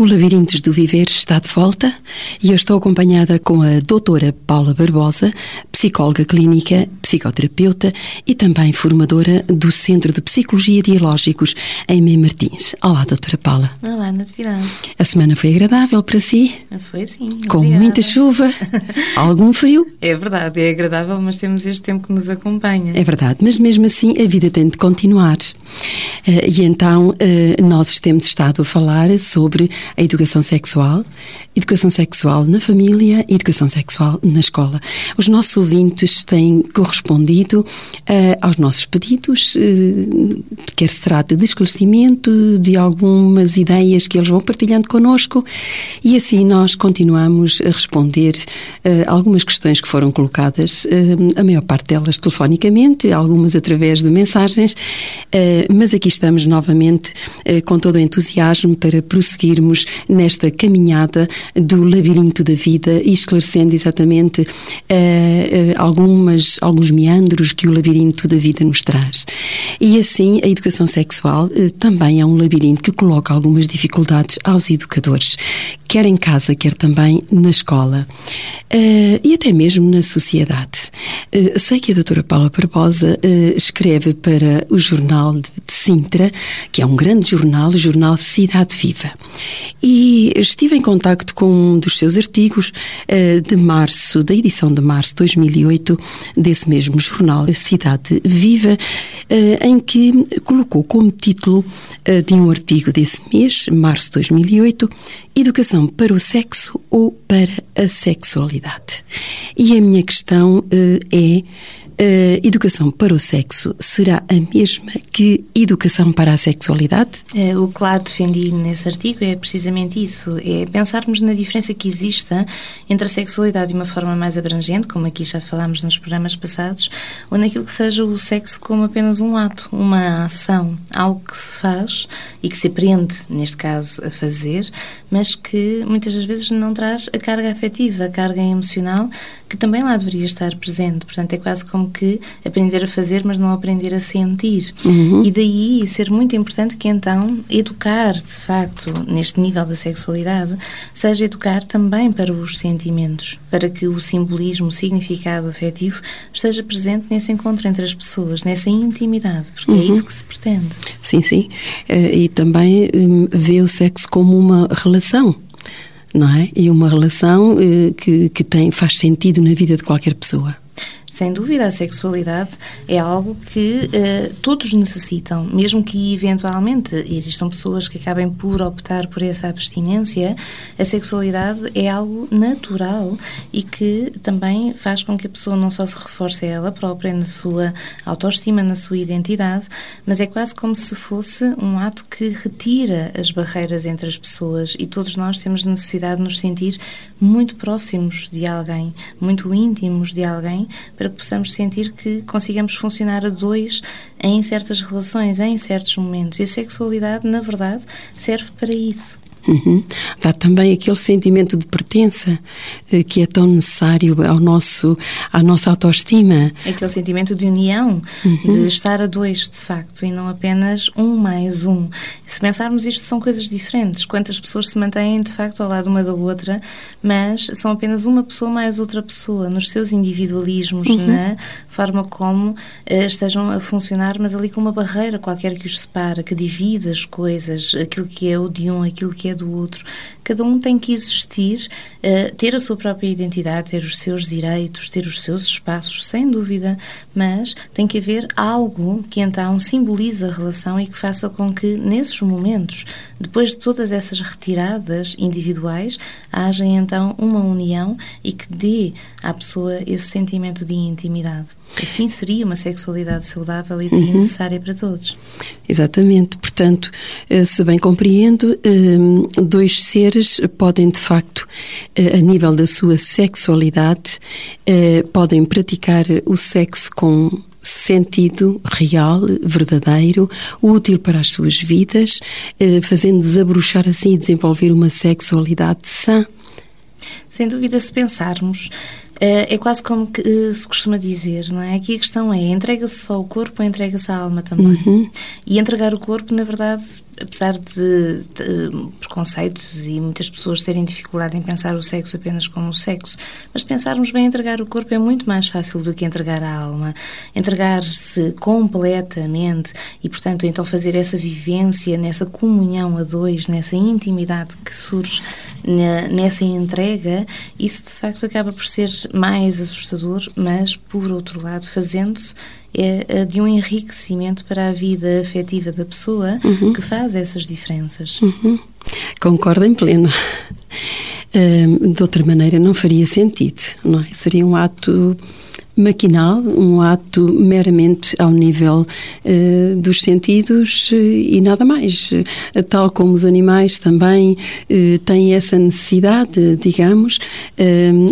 O Labirintos do Viver está de volta e eu estou acompanhada com a doutora Paula Barbosa, psicóloga clínica, psicoterapeuta e também formadora do Centro de Psicologia Dialógicos em Mem Martins. Olá, doutora Paula. Olá, Natividade. A semana foi agradável para si? Foi sim. Com obrigada. muita chuva, algum frio? É verdade, é agradável, mas temos este tempo que nos acompanha. É verdade, mas mesmo assim a vida tem de continuar. Eh, E então eh, nós temos estado a falar sobre a educação sexual, educação sexual na família e educação sexual na escola. Os nossos ouvintes têm correspondido eh, aos nossos pedidos, eh, quer se trate de esclarecimento de algumas ideias que eles vão partilhando connosco e assim nós continuamos a responder eh, algumas questões que foram colocadas, a maior parte delas telefonicamente, algumas através de mensagens, mas aqui estamos novamente com todo o entusiasmo para prosseguirmos nesta caminhada do labirinto da vida e esclarecendo exatamente eh, eh, algumas, alguns meandros que o labirinto da vida nos traz. E assim, a educação sexual eh, também é um labirinto que coloca algumas dificuldades aos educadores, quer em casa, quer também na escola e até mesmo na sociedade. Sei que a doutora Paula Barbosa escreve para o jornal de Sintra, que é um grande jornal, o jornal Cidade Viva. E estive em contacto com um dos seus artigos eh, de março, da edição de março de 2008, desse mesmo jornal, Cidade Viva, eh, em que colocou como título eh, de um artigo desse mês, março de 2008, Educação para o sexo ou para a sexualidade. E a minha questão é a educação para o sexo será a mesma que educação para a sexualidade? Eh, O que lá defendi nesse artigo é precisamente isso: é pensarmos na diferença que exista entre a sexualidade de uma forma mais abrangente, como aqui já falámos nos programas passados, ou naquilo que seja o sexo como apenas um ato, uma ação, algo que se faz e que se aprende, neste caso, a fazer, mas que muitas das vezes não traz a carga afetiva, a carga emocional que também lá deveria estar presente. Portanto, é quase como que aprender a fazer, mas não aprender a sentir. Uhum. E daí ser muito importante que então educar, de facto, neste nível da sexualidade, seja educar também para os sentimentos, para que o simbolismo, o significado afetivo esteja presente nesse encontro entre as pessoas, nessa intimidade, porque é isso que se pretende. Sim, sim. Eh, E também hum, vê o sexo como uma relação. Não é? E uma relação eh, que, que tem, faz sentido na vida de qualquer pessoa. Sem dúvida, a sexualidade é algo que eh, todos necessitam, mesmo que eventualmente existam pessoas que acabem por optar por essa abstinência, a sexualidade é algo natural e que também faz com que a pessoa não só se reforce a ela própria na sua autoestima, na sua identidade, mas é quase como se fosse um ato que retira as barreiras entre as pessoas e todos nós temos necessidade de nos sentir muito próximos de alguém, muito íntimos de alguém, para que possamos sentir que consigamos funcionar a dois em certas relações, em certos momentos. E a sexualidade, na verdade, serve para isso. Uhum. Dá também aquele sentimento de pertença eh, que é tão necessário ao nosso, à nossa autoestima. Aquele sentimento de união, de estar a dois, de facto, e não apenas um mais um. Se pensarmos isto, são coisas diferentes. Quantas pessoas se mantêm, de facto, ao lado uma da outra, mas são apenas uma pessoa mais outra pessoa, nos seus individualismos, na forma como eh, estejam a funcionar, mas ali com uma barreira qualquer que os separa, que divide as coisas, aquilo que é o de um, aquilo que é do outro. Cada um tem que existir, eh, ter a sua própria identidade, ter os seus direitos, ter os seus espaços, sem dúvida, mas tem que haver algo que então simbolize a relação e que faça com que, nesses momentos, depois de todas essas retiradas individuais, haja então uma união e que dê à pessoa esse sentimento de intimidade. Assim seria uma sexualidade saudável e daí necessária para todos. Exatamente. Portanto, eh, se bem compreendo, eh, dois seres podem, de facto, eh, a nível da sua sexualidade, podem praticar o sexo com sentido real, verdadeiro, útil para as suas vidas, fazendo desabrochar assim e desenvolver uma sexualidade sã. Sem dúvida, se pensarmos é quase como que eh, se costuma dizer, não é? Aqui a questão é, entrega-se só o corpo ou entrega-se a alma também? Uhum. E entregar o corpo, na verdade, apesar de, de, preconceitos e muitas pessoas terem dificuldade em pensar o sexo apenas como sexo, mas pensarmos bem, entregar o corpo é muito mais fácil do que entregar a alma. Entregar-se completamente e, portanto, então fazer essa vivência, nessa comunhão a dois, nessa intimidade que surge na, nessa entrega, isso de facto acaba por ser mais assustador, mas, por outro lado, fazendo-se é de um enriquecimento para a vida afetiva da pessoa uhum. que faz essas diferenças. Uhum. Concordo em pleno. de outra maneira, não faria sentido, não é? Seria um ato maquinal, um ato meramente ao nível uh, dos sentidos uh, e nada mais. Uh, tal como os animais também têm essa necessidade, digamos,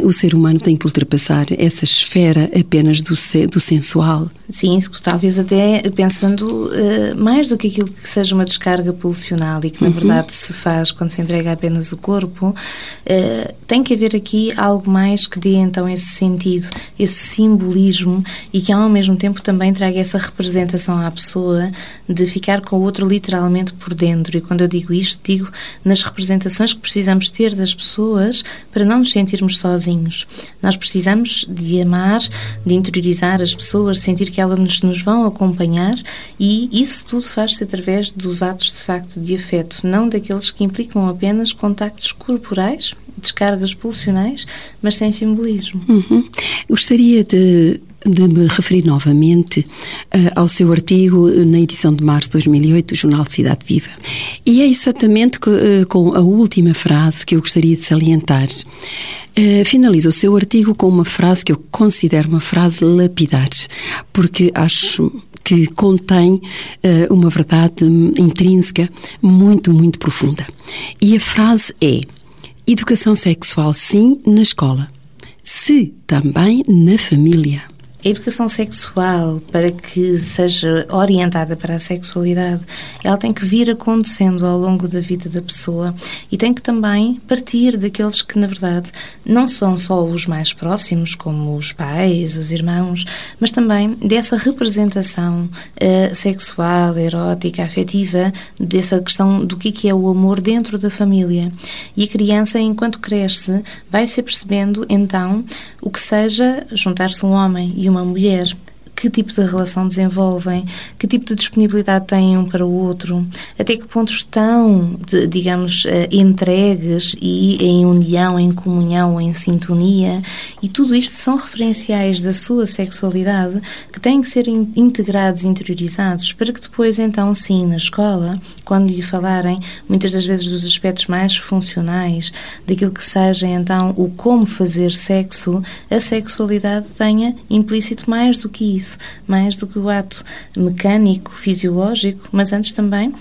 o ser humano tem que ultrapassar essa esfera apenas do, do sensual. Sim, talvez até pensando mais do que aquilo que seja uma descarga pulsional e que na uhum. verdade se faz quando se entrega apenas o corpo, tem que haver aqui algo mais que dê então esse sentido, esse símbolo simbolismo e que ao mesmo tempo também traga essa representação à pessoa de ficar com o outro literalmente por dentro. E quando eu digo isto, digo nas representações que precisamos ter das pessoas para não nos sentirmos sozinhos. Nós precisamos de amar, de interiorizar as pessoas, sentir que elas nos, nos vão acompanhar e isso tudo faz-se através dos atos de facto de afeto, não daqueles que implicam apenas contactos corporais descargas pulsionais, mas sem simbolismo. Uhum. Gostaria de, de, me referir novamente uh, ao seu artigo na edição de março de 2008 do jornal Cidade Viva. E é exatamente com, uh, com a última frase que eu gostaria de salientar. Uh, finaliza o seu artigo com uma frase que eu considero uma frase lapidar, porque acho que contém uma verdade intrínseca muito, muito profunda. E a frase é: Educação sexual, sim, na escola. Se também na família. A educação sexual, para que seja orientada para a sexualidade, ela tem que vir acontecendo ao longo da vida da pessoa e tem que também partir daqueles que, na verdade, não são só os mais próximos, como os pais, os irmãos, mas também dessa representação uh, sexual, erótica, afetiva, dessa questão do que é o amor dentro da família. E a criança, enquanto cresce, vai se percebendo, então, o que seja juntar-se um homem e uma mulher que tipo de relação desenvolvem, que tipo de disponibilidade têm um para o outro, até que ponto estão, de, digamos, eh, entregues e em união, em comunhão, em sintonia. E tudo isto são referenciais da sua sexualidade que têm que ser integrados, interiorizados, para que depois, então, sim, na escola, quando lhe falarem, muitas das vezes dos aspectos mais funcionais, daquilo que seja, então, o como fazer sexo, a sexualidade tenha implícito mais do que isso isso, mais do que o ato mecânico, fisiológico, mas antes também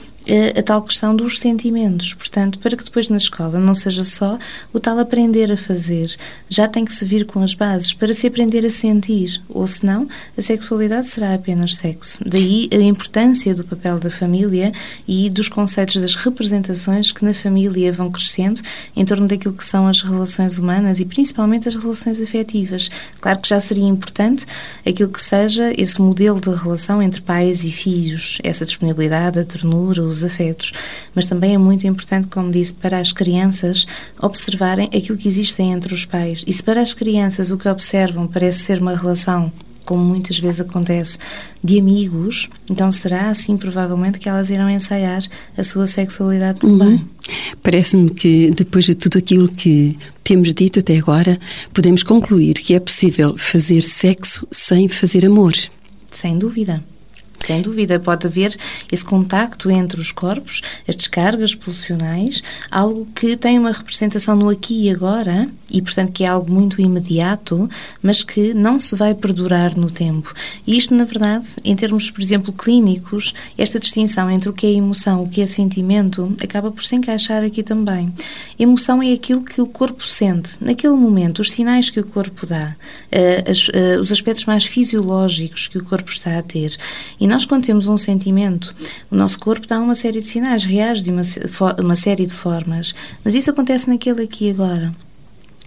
a tal questão dos sentimentos. Portanto, para que depois na escola não seja só o tal aprender a fazer, já tem que se vir com as bases para se aprender a sentir, ou senão a sexualidade será apenas sexo. Daí a importância do papel da família e dos conceitos das representações que na família vão crescendo em torno daquilo que são as relações humanas e principalmente as relações afetivas. Claro que já seria importante aquilo que seja esse modelo de relação entre pais e filhos, essa disponibilidade, a ternura, os afetos, mas também é muito importante, como disse, para as crianças observarem aquilo que existe entre os pais. E se para as crianças o que observam parece ser uma relação como muitas vezes acontece, de amigos, então será assim provavelmente que elas irão ensaiar a sua sexualidade também. Uhum. Parece-me que depois de tudo aquilo que temos dito até agora, podemos concluir que é possível fazer sexo sem fazer amor. Sem dúvida. Sem dúvida, pode haver esse contacto entre os corpos, as descargas pulsionais, algo que tem uma representação no aqui e agora e, portanto, que é algo muito imediato, mas que não se vai perdurar no tempo. E isto, na verdade, em termos, por exemplo, clínicos, esta distinção entre o que é emoção, o que é sentimento, acaba por se encaixar aqui também. Emoção é aquilo que o corpo sente, naquele momento, os sinais que o corpo dá, uh, uh, os aspectos mais fisiológicos que o corpo está a ter. E nós, quando temos um sentimento, o nosso corpo dá uma série de sinais, reage de uma, uma série de formas, mas isso acontece naquele aqui e agora.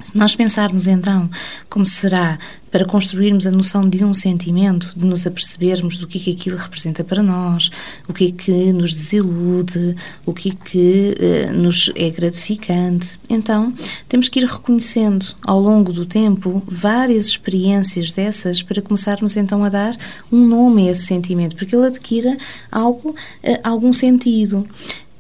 Se nós pensarmos então como será para construirmos a noção de um sentimento, de nos apercebermos do que é que aquilo representa para nós, o que é que nos desilude, o que é que eh, nos é gratificante. Então, temos que ir reconhecendo ao longo do tempo várias experiências dessas para começarmos então a dar um nome a esse sentimento, porque ele adquira algo, eh, algum sentido.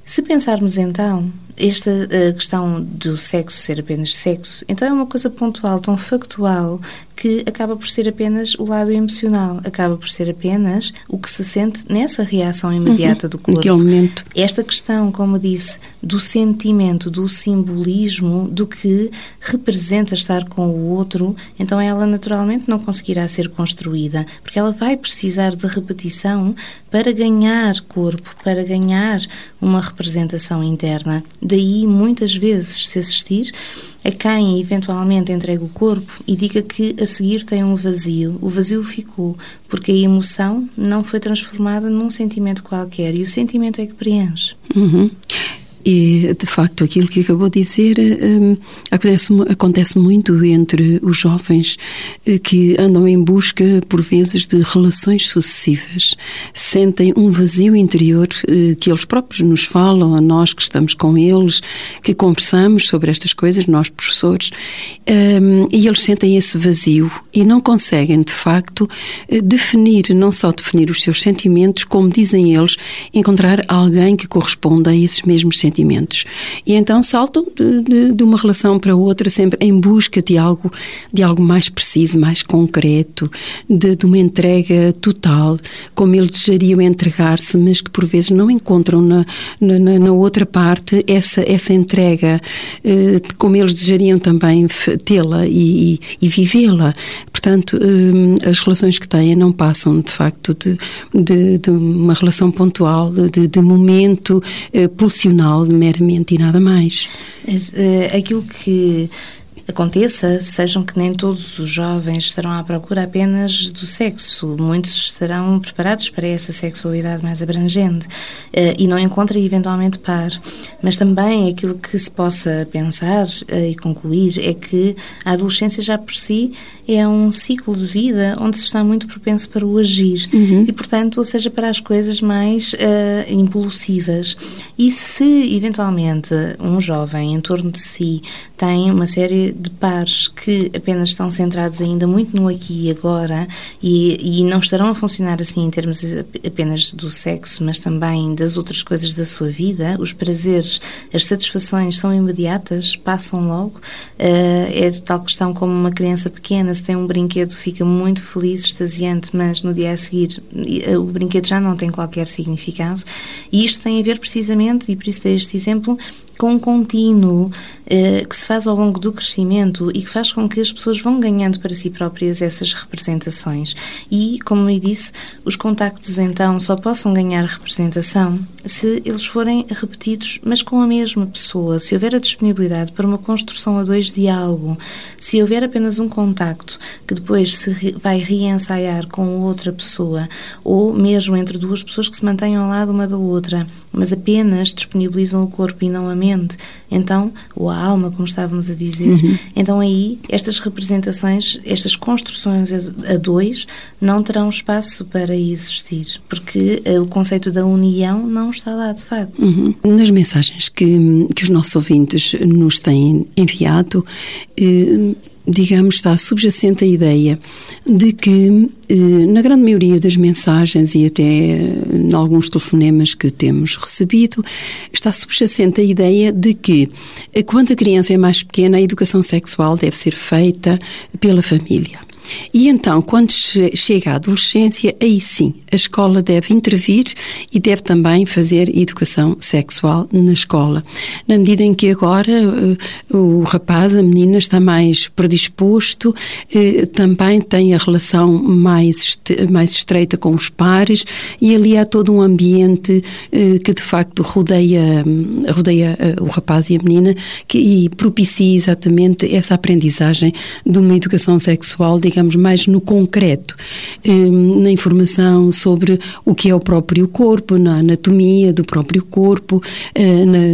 Se pensarmos então esta questão do sexo ser apenas sexo, então é uma coisa pontual, tão factual, que acaba por ser apenas o lado emocional, acaba por ser apenas o que se sente nessa reação imediata uhum, do corpo. Naquele momento. Esta questão, como disse, do sentimento, do simbolismo, do que representa estar com o outro, então ela naturalmente não conseguirá ser construída, porque ela vai precisar de repetição para ganhar corpo, para ganhar uma representação interna. Daí, muitas vezes, se assistir a quem eventualmente entrega o corpo e diga que a seguir tem um vazio. O vazio ficou porque a emoção não foi transformada num sentimento qualquer e o sentimento é que preenche. Uhum. E, de facto, aquilo que acabou de dizer um, acontece, acontece, muito entre os jovens eh, que andam em busca, por vezes, de relações sucessivas. Sentem um vazio interior uh, que eles próprios nos falam, a nós que estamos com eles, que conversamos sobre estas coisas, nós professores, um, e eles sentem esse vazio e não conseguem, de facto, eh, definir, não só definir os seus sentimentos, como dizem eles, encontrar alguém que corresponda a esses mesmos sentimentos sentimentos. E então saltam de, de, de, uma relação para outra, sempre em busca de algo, de algo mais preciso, mais concreto, de, de uma entrega total, como eles desejariam entregar-se, mas que por vezes não encontram na, na, na outra parte essa, essa entrega, eh, como eles desejariam também tê-la e, e, e vivê-la. Portanto, eh, as relações que têm não passam, de facto, de, de, de uma relação pontual, de, de momento eh, pulsional meramente e nada mais. Eh, aquilo que aconteça, sejam que nem todos os jovens estarão à procura apenas do sexo. Muitos estarão preparados para essa sexualidade mais abrangente uh, e não encontram eventualmente par. Mas também aquilo que se possa pensar uh, e concluir é que a adolescência já por si é um ciclo de vida onde se está muito propenso para o agir uhum. e, portanto, ou seja, para as coisas mais uh, impulsivas. E se, eventualmente, um jovem em torno de si tem uma série de pares que apenas estão centrados ainda muito no aqui e agora e, e não estarão a funcionar assim em termos apenas do sexo, mas também das outras coisas da sua vida, os prazeres, as satisfações são imediatas, passam logo. Uh, é de tal questão como uma criança pequena se tem um brinquedo, fica muito feliz, extasiante, mas no dia a seguir eh, o brinquedo já não tem qualquer significado. E isto tem a ver precisamente, e por isso dei este exemplo, com um contínuo eh, que se faz ao longo do crescimento e que faz com que as pessoas vão ganhando para si próprias essas representações. E, como eu disse, os contactos então só possam ganhar representação se eles forem repetidos, mas com a mesma pessoa. Se houver a disponibilidade para uma construção a dois de algo, se houver apenas um contacto que depois se vai reensaiar com outra pessoa, ou mesmo entre duas pessoas que se mantenham ao lado uma da outra, mas apenas disponibilizam o corpo e não a mente, então, ou a alma, como estávamos a dizer, uhum. então aí estas representações, estas construções a, dois, não terão espaço para existir, porque uh, o conceito da união não está lá, de facto. Uhum. Nas mensagens que, que os nossos ouvintes nos têm enviado, eh, digamos, está subjacente a ideia de que, eh, na grande maioria das mensagens e até em alguns telefonemas que temos recebido, está subjacente a ideia de que, eh, quando a criança é mais pequena, a educação sexual deve ser feita pela família. E então, quando chega à adolescência, aí sim, a escola deve intervir e deve também fazer educação sexual na escola. Na medida em que agora eh, o rapaz, a menina, está mais predisposto, eh, também tem a relação mais, mais estreita com os pares e ali há todo um ambiente eh, que de facto rodeia, rodeia o rapaz e a menina que, e propicia exatamente essa aprendizagem de uma educação sexual, digamos, mais no concreto, na informação sobre o que é o próprio corpo, na anatomia do próprio corpo,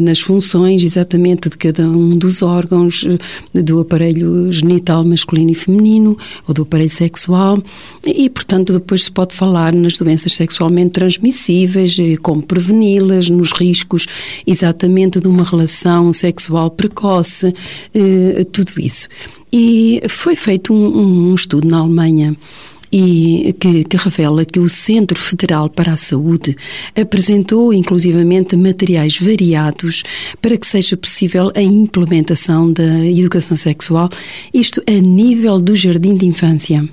nas funções exatamente de cada um dos órgãos do aparelho genital masculino e feminino ou do aparelho sexual e, portanto, depois se pode falar nas doenças sexualmente transmissíveis, eh, como preveni-las, nos riscos exatamente de uma relação sexual precoce, eh, tudo isso. E foi feito um, um estudo na Alemanha e que, que, revela que o Centro Federal para a Saúde apresentou inclusivamente materiais variados para que seja possível a implementação da educação sexual, isto a nível do jardim de infância.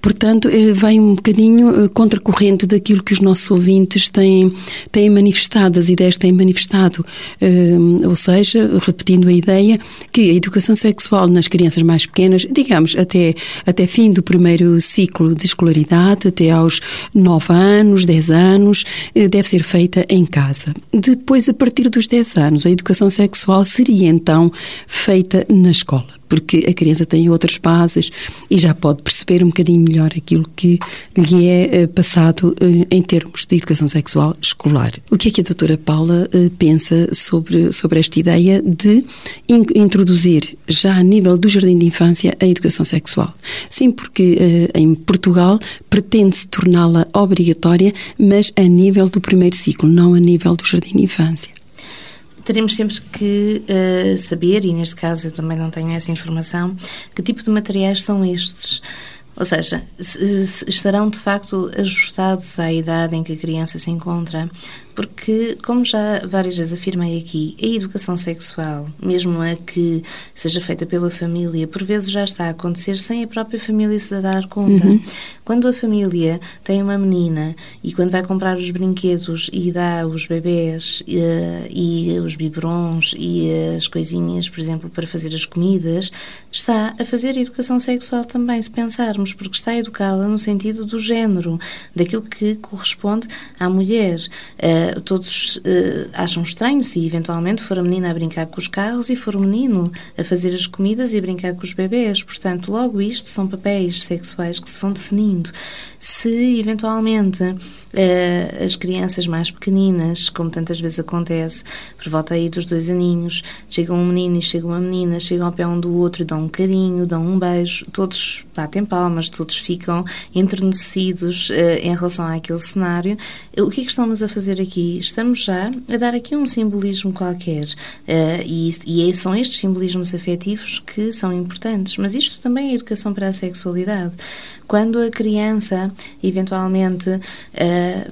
Portanto, eh, vai um bocadinho eh, contracorrente daquilo que os nossos ouvintes têm, têm manifestado, as ideias têm manifestado. Eh, ou seja, repetindo a ideia, que a educação sexual nas crianças mais pequenas, digamos, até, até fim do primeiro ciclo de escolaridade, até aos 9 anos, 10 anos, deve ser feita em casa. Depois, a partir dos 10 anos, a educação sexual seria então feita na escola porque a criança tem outras bases e já pode perceber um bocadinho melhor aquilo que lhe é eh, passado eh, em termos de educação sexual escolar. O que é que a doutora Paula eh, pensa sobre, sobre esta ideia de introduzir já a nível do jardim de infância a educação sexual? Sim, porque em Portugal pretende-se torná-la obrigatória, mas a nível do primeiro ciclo, não a nível do jardim de infância teremos sempre que uh, saber, e neste caso eu também não tenho essa informação, que tipo de materiais são estes. Ou seja, se, se estarão de facto ajustados à idade em que a criança se encontra, porque, como já várias vezes afirmei aqui, a educação sexual, mesmo a que seja feita pela família, por vezes já está a acontecer sem a própria família se dar conta. Uhum. Quando a família tem uma menina e quando vai comprar os brinquedos e dá os bebés e, eh, e os biberons e as coisinhas, por exemplo, para fazer as comidas, está a fazer a educação sexual também, se pensarmos, porque está a educá-la no sentido do género, daquilo que corresponde à mulher. Uh, todos uh, acham estranho se eventualmente for a menina a brincar com os carros e for o menino a fazer as comidas e a brincar com os bebés. Portanto, logo isto são papéis sexuais que se vão definindo. Se eventualmente uh, as crianças mais pequeninas, como tantas vezes acontece, por volta aí dos dois aninhos, chegam um menino e chega uma menina, chegam ao pé um do outro, dão um carinho, dão um beijo, todos batem palmas, todos ficam enternecidos uh, em relação àquele cenário. O que é que estamos a fazer aqui? Estamos já a dar aqui um simbolismo qualquer uh, e, e são estes simbolismos afetivos que são importantes, mas isto também é educação para a sexualidade. Quando a criança, eventualmente, uh,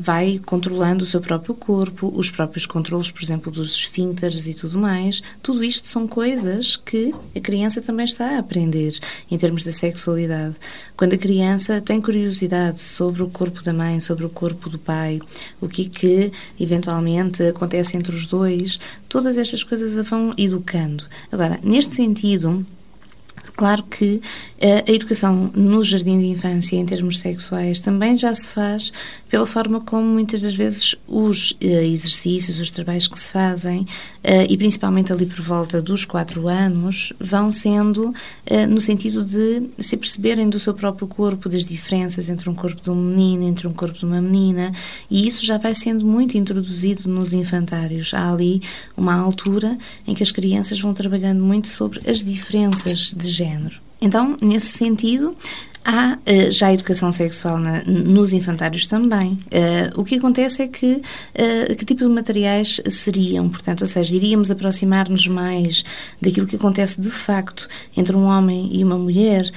vai controlando o seu próprio corpo, os próprios controles, por exemplo, dos esfíncteres e tudo mais, tudo isto são coisas que a criança também está a aprender em termos da sexualidade. Quando a criança tem curiosidade sobre o corpo da mãe, sobre o corpo do pai, o que que eventualmente acontece entre os dois, todas estas coisas a vão educando. Agora, neste sentido, Claro que eh, a educação no jardim de infância, em termos sexuais, também já se faz pela forma como muitas das vezes os eh, exercícios, os trabalhos que se fazem, eh, e principalmente ali por volta dos quatro anos, vão sendo no sentido de se perceberem do seu próprio corpo, das diferenças entre um corpo de um menino, entre um corpo de uma menina, e isso já vai sendo muito introduzido nos infantários. Há ali uma altura em que as crianças vão trabalhando muito sobre as diferenças de género. Então, nesse sentido, Há uh, já educação sexual na, nos infantários também. Uh, o que acontece é que uh, que tipo de materiais seriam, portanto, ou seja, iríamos aproximar-nos mais daquilo que acontece de facto entre um homem e uma mulher.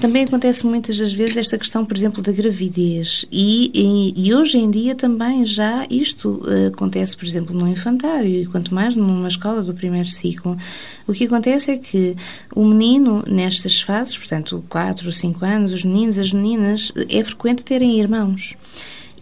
Também acontece muitas das vezes esta questão, por exemplo, da gravidez. E, e, e hoje em dia também já isto uh, acontece, por exemplo, no infantário e quanto mais numa escola do primeiro ciclo. O que acontece é que o menino, nestas fases, portanto, 4 ou 5 anos, os meninos, as meninas, é frequente terem irmãos.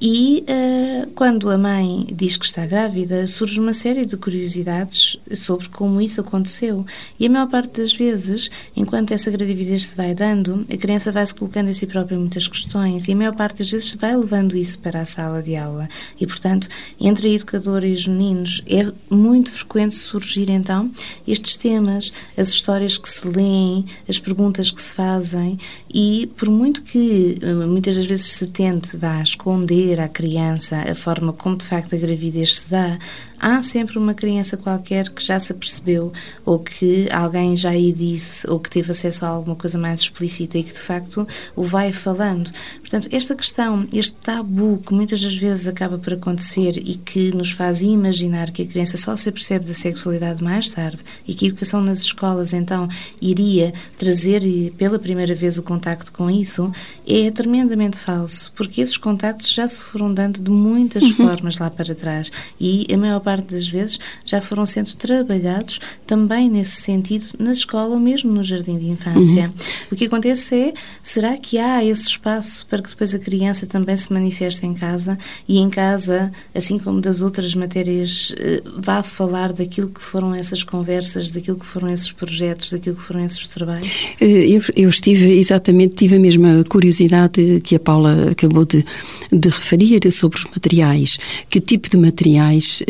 E uh, quando a mãe diz que está grávida, surge uma série de curiosidades sobre como isso aconteceu. E a maior parte das vezes, enquanto essa gravidez se vai dando, a criança vai se colocando a si própria muitas questões e a maior parte das vezes vai levando isso para a sala de aula. E, portanto, entre a educadora e os meninos, é muito frequente surgir então estes temas, as histórias que se leem, as perguntas que se fazem e, por muito que eh, muitas das vezes se tente vá esconder à criança a forma como de facto a gravidez se dá, há sempre uma criança qualquer que já se apercebeu ou que alguém já lhe disse ou que teve acesso a alguma coisa mais explícita e que de facto o vai falando. Portanto, esta questão, este tabu que muitas das vezes acaba por acontecer e que nos faz imaginar que a criança só se apercebe da sexualidade mais tarde e que a educação nas escolas então iria trazer pela primeira vez o contacto com isso, é tremendamente falso, porque esses contactos já se foram dando de muitas uhum. formas lá para trás e a maior parte das vezes já foram sendo trabalhados também nesse sentido na escola ou mesmo no jardim de infância. Uhum. O que acontece é, será que há esse espaço para que depois a criança também se manifeste em casa e em casa, assim como das outras matérias, eh, vá falar daquilo que foram essas conversas, daquilo que foram esses projetos, daquilo que foram esses trabalhos? Eh, eu, eu estive, exatamente, tive a mesma curiosidade que a Paula acabou de, de referir sobre os materiais. Que tipo de materiais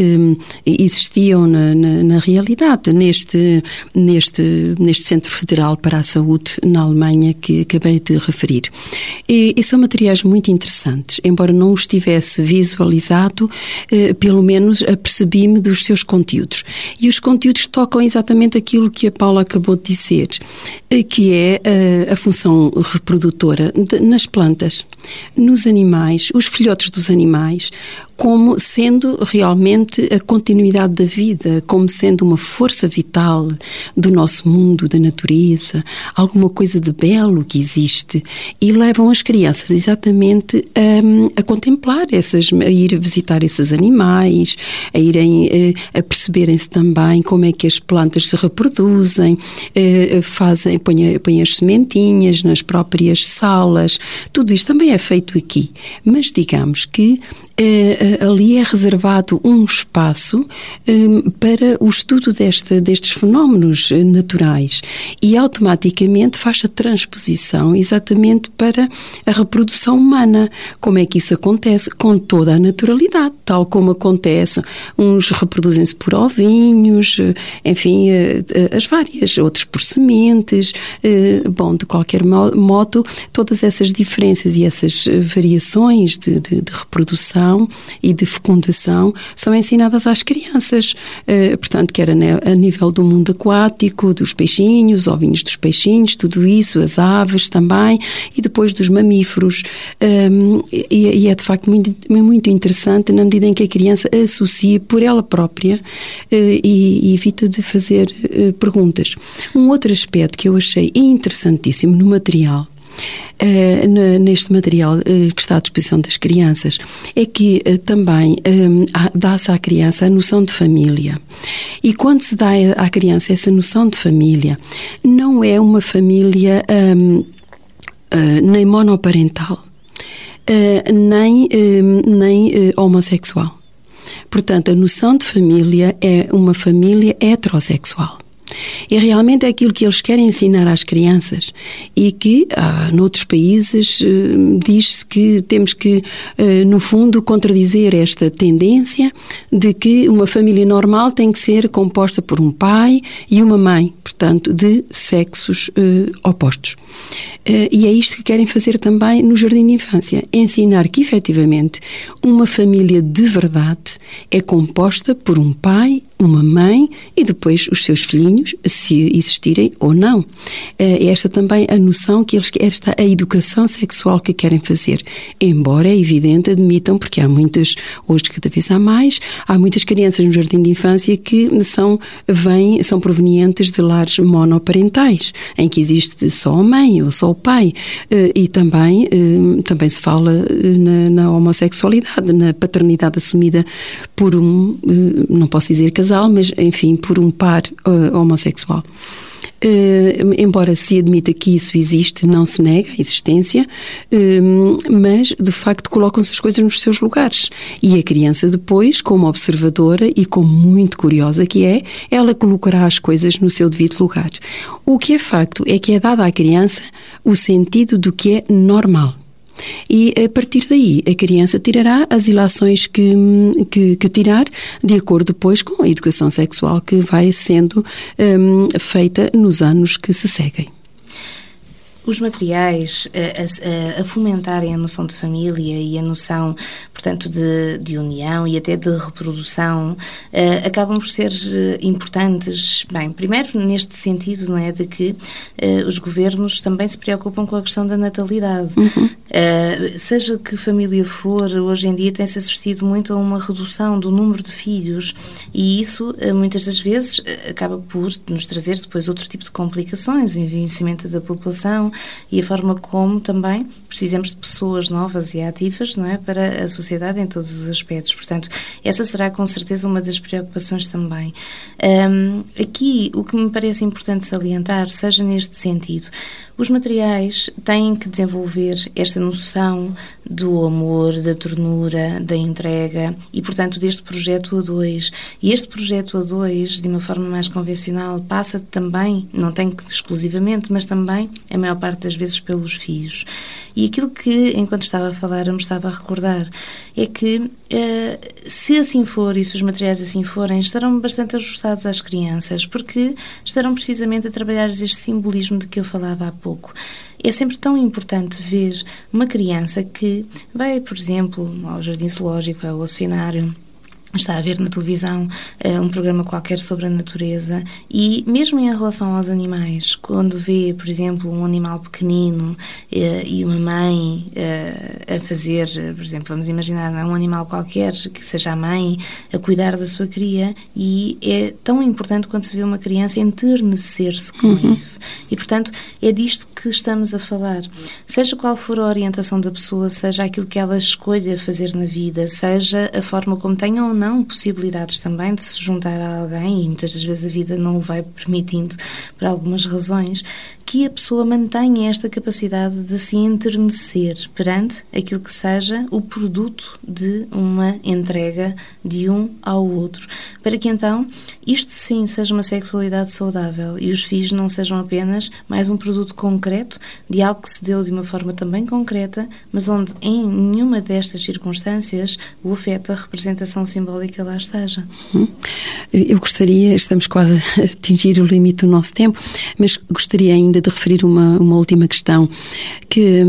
existiam na, na, na, realidade neste, neste, neste Centro Federal para a Saúde na Alemanha que acabei de referir. E, e são materiais muito interessantes, embora não os tivesse visualizado, eh, pelo menos apercebi-me dos seus conteúdos. E os conteúdos tocam exatamente aquilo que a Paula acabou de dizer, eh, que é a, eh, a função reprodutora de, nas plantas, nos animais, os filhotes dos animais, como sendo realmente a continuidade da vida, como sendo uma força vital do nosso mundo, da natureza, alguma coisa de belo que existe e levam as crianças exatamente a, a contemplar essas, a ir visitar esses animais, a irem eh, a perceberem-se também como é que as plantas se reproduzem, eh, fazem, põem, põem as sementinhas nas próprias salas, tudo isto também é feito aqui, mas digamos que ali é reservado um espaço para o estudo deste, destes fenómenos naturais e automaticamente faz a transposição exatamente para a reprodução humana. Como é que isso acontece? Com toda a naturalidade, tal como acontece. Uns reproduzem-se por ovinhos, enfim, eh, as várias, outros por sementes. Eh, bom, de qualquer modo, todas essas diferenças e essas variações de, de, de reprodução e de fecundação são ensinadas às crianças. Uh, portanto, quer a, nível do mundo aquático, dos peixinhos, ovinhos dos peixinhos, tudo isso, as aves também, e depois dos mamíferos. Um, e, e, é de facto muito, muito interessante na medida em que a criança associa por ela própria uh, e, e, evita de fazer uh, perguntas. Um outro aspecto que eu achei interessantíssimo no material uh, neste material uh, que está à disposição das crianças é que uh, também dá-se à criança a noção de família. E quando se dá à criança essa noção de família, não é uma família um, nem monoparental, nem, nem homossexual. Portanto, a noção de família é uma família heterossexual. E realmente é aquilo que eles querem ensinar às crianças. E que, ah, noutros países, eh, diz-se que temos que, eh, no fundo, contradizer esta tendência de que uma família normal tem que ser composta por um pai e uma mãe, portanto, de sexos eh, opostos. e é isto que querem fazer também no jardim de infância: ensinar que, efetivamente, uma família de verdade é composta por um pai uma mãe e depois os seus filhinhos, se existirem ou não. É esta também a noção que eles, esta a educação sexual que querem fazer. Embora é evidente, admitam, porque há muitas, hoje cada vez há mais, há muitas crianças no jardim de infância que são, vêm, são provenientes de lares monoparentais, em que existe só a mãe ou só o pai. Eh, e também, eh, também se fala eh, na, na homossexualidade, na paternidade assumida por um, não posso dizer casal, mas enfim, por um par homossexual. Embora se admita que isso existe, não se nega a existência, mas de facto colocam-se as coisas nos seus lugares. E a criança depois, como observadora e como muito curiosa que é, ela colocará as coisas no seu devido lugar. O que é facto é que é dada à criança o sentido do que é normal. E a partir daí a criança tirará as ilações que, que, que tirar, de acordo depois com a educação sexual que vai sendo um, feita nos anos que se seguem os materiais a, a, a, fomentarem a noção de família e a noção, portanto, de, de união e até de reprodução, uh, acabam por ser eh, importantes. Bem, primeiro neste sentido, não é, de que uh, os governos também se preocupam com a questão da natalidade. Uhum. Uh, seja que família for, hoje em dia tem-se assistido muito a uma redução do número de filhos e isso, muitas das vezes, acaba por nos trazer depois outro tipo de complicações, o envelhecimento da população, e a forma como também precisamos de pessoas novas e ativas não é, para a sociedade em todos os aspectos. Portanto, essa será com certeza uma das preocupações também. Um, aqui, o que me parece importante salientar, seja neste sentido, os materiais têm que desenvolver esta noção do amor, da ternura, da entrega e, portanto, deste projeto A2. E este projeto A2, de uma forma mais convencional, passa também, não tem que exclusivamente, mas também, a maior parte das vezes, pelos filhos. E aquilo que, enquanto estava a falar, me estava a recordar é que, se assim for e se os materiais assim forem, estarão bastante ajustados às crianças, porque estarão precisamente a trabalhar este simbolismo de que eu falava há pouco. É sempre tão importante ver uma criança que vai, por exemplo, ao jardim zoológico, ao oceanário, está a ver na televisão uh, um programa qualquer sobre a natureza e mesmo em relação aos animais, quando vê, por exemplo, um animal pequenino uh, e uma mãe uh, a fazer, por exemplo, vamos imaginar é? um animal qualquer que seja a mãe a cuidar da sua cria e é tão importante quando se vê uma criança enternecer-se com uhum. isso. E, portanto, é disto que estamos a falar. Seja qual for a orientação da pessoa, seja aquilo que ela escolha fazer na vida, seja a forma como tenha ou não não possibilidades também de se juntar a alguém, e muitas das vezes a vida não o vai permitindo por algumas razões, que a pessoa mantenha esta capacidade de se enternecer perante aquilo que seja o produto de uma entrega de um ao outro, para que então isto sim seja uma sexualidade saudável e os filhos não sejam apenas mais um produto concreto de algo que se deu de uma forma também concreta, mas onde em nenhuma destas circunstâncias o afeto, a representação simbólica lá esteja. Uhum. Eu gostaria, estamos quase a atingir o limite do nosso tempo, mas gostaria ainda ainda de referir uma, uma última questão que,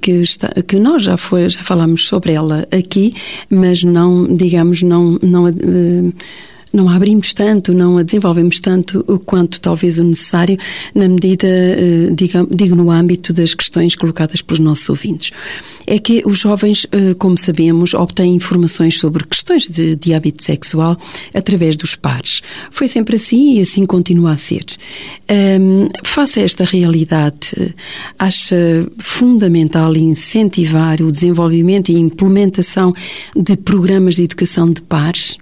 que, está, que nós já, foi, já falámos sobre ela aqui, mas não, digamos, não, não uh, não a abrimos tanto, não a desenvolvemos tanto quanto talvez o necessário, na medida, eh, digo, no âmbito das questões colocadas pelos nossos ouvintes. É que os jovens, eh, como sabemos, obtêm informações sobre questões de, de hábito sexual através dos pares. Foi sempre assim e assim continua a ser. Um, face a esta realidade, acha fundamental incentivar o desenvolvimento e implementação de programas de educação de pares?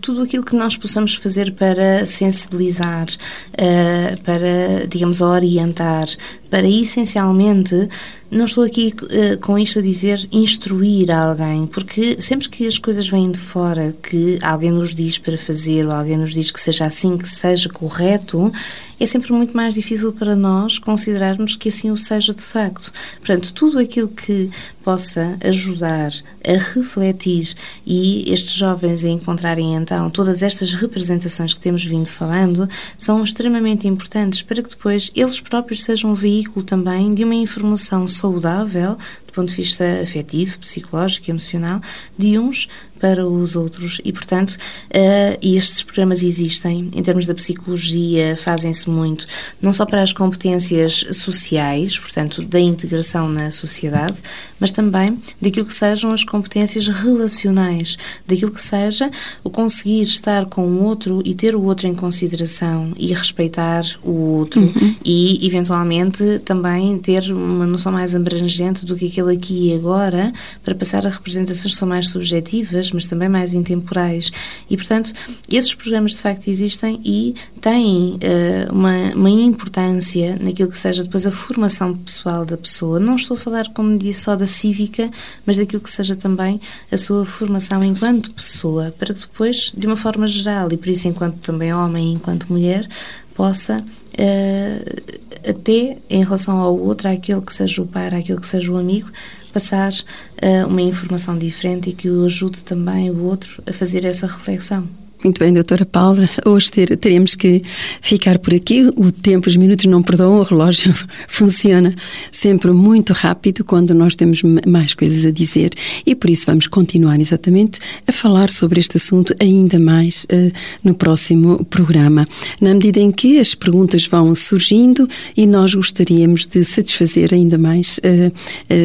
Tudo aquilo que nós possamos fazer para sensibilizar, uh, para, digamos, orientar, para essencialmente não estou aqui uh, com isto a dizer instruir alguém, porque sempre que as coisas vêm de fora, que alguém nos diz para fazer ou alguém nos diz que seja assim, que seja correto, é sempre muito mais difícil para nós considerarmos que assim o seja de facto. Portanto, tudo aquilo que possa ajudar a refletir e estes jovens a encontrarem então todas estas representações que temos vindo falando são extremamente importantes para que depois eles próprios sejam um veículo também de uma informação saudável do ponto de vista afetivo, psicológico, emocional, de uns para os outros. E, portanto, uh, estes programas existem. Em termos da psicologia, fazem-se muito, não só para as competências sociais, portanto, da integração na sociedade, mas também daquilo que sejam as competências relacionais, daquilo que seja o conseguir estar com o outro e ter o outro em consideração e respeitar o outro. Uhum. e, eventualmente, também ter uma noção mais abrangente do que aquele aqui e agora, para passar a representações que são mais subjetivas, mas também mais intemporais. E, portanto, esses programas de facto existem e têm uh, uma, uma importância naquilo que seja depois a formação pessoal da pessoa. Não estou a falar, como disse, só da cívica, mas daquilo que seja também a sua formação enquanto pessoa, para que depois, de uma forma geral, e por isso enquanto também homem e enquanto mulher, possa uh, até em relação ao outro, àquele que seja o pai, àquele que seja o amigo, passar uh, uma informação diferente e que o ajude também o outro a fazer essa reflexão. Muito bem, doutora Paula. Hoje ter, teremos que ficar por aqui. O tempo, os minutos não perdoam, o relógio funciona sempre muito rápido quando nós temos mais coisas a dizer e por isso vamos continuar exatamente a falar sobre este assunto ainda mais uh, no próximo programa. Na medida em que as perguntas vão surgindo e nós gostaríamos de satisfazer ainda mais uh,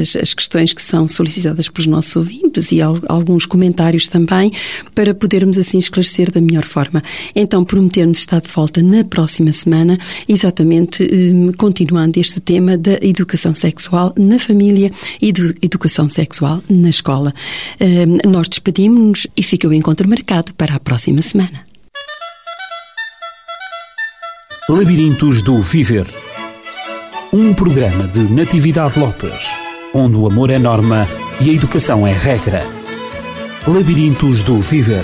as, as, questões que são solicitadas pelos nossos ouvintes e al alguns comentários também para podermos assim esclarecer da melhor forma. Então, prometemos estar de volta na próxima semana, exatamente eh, continuando este tema da educação sexual na família e da educação sexual na escola. Eh, nós despedimos-nos e fica o encontro marcado para a próxima semana. Labirintos do Viver um programa de Natividade Lopes, onde o amor é norma e a educação é regra. Labirintos do Viver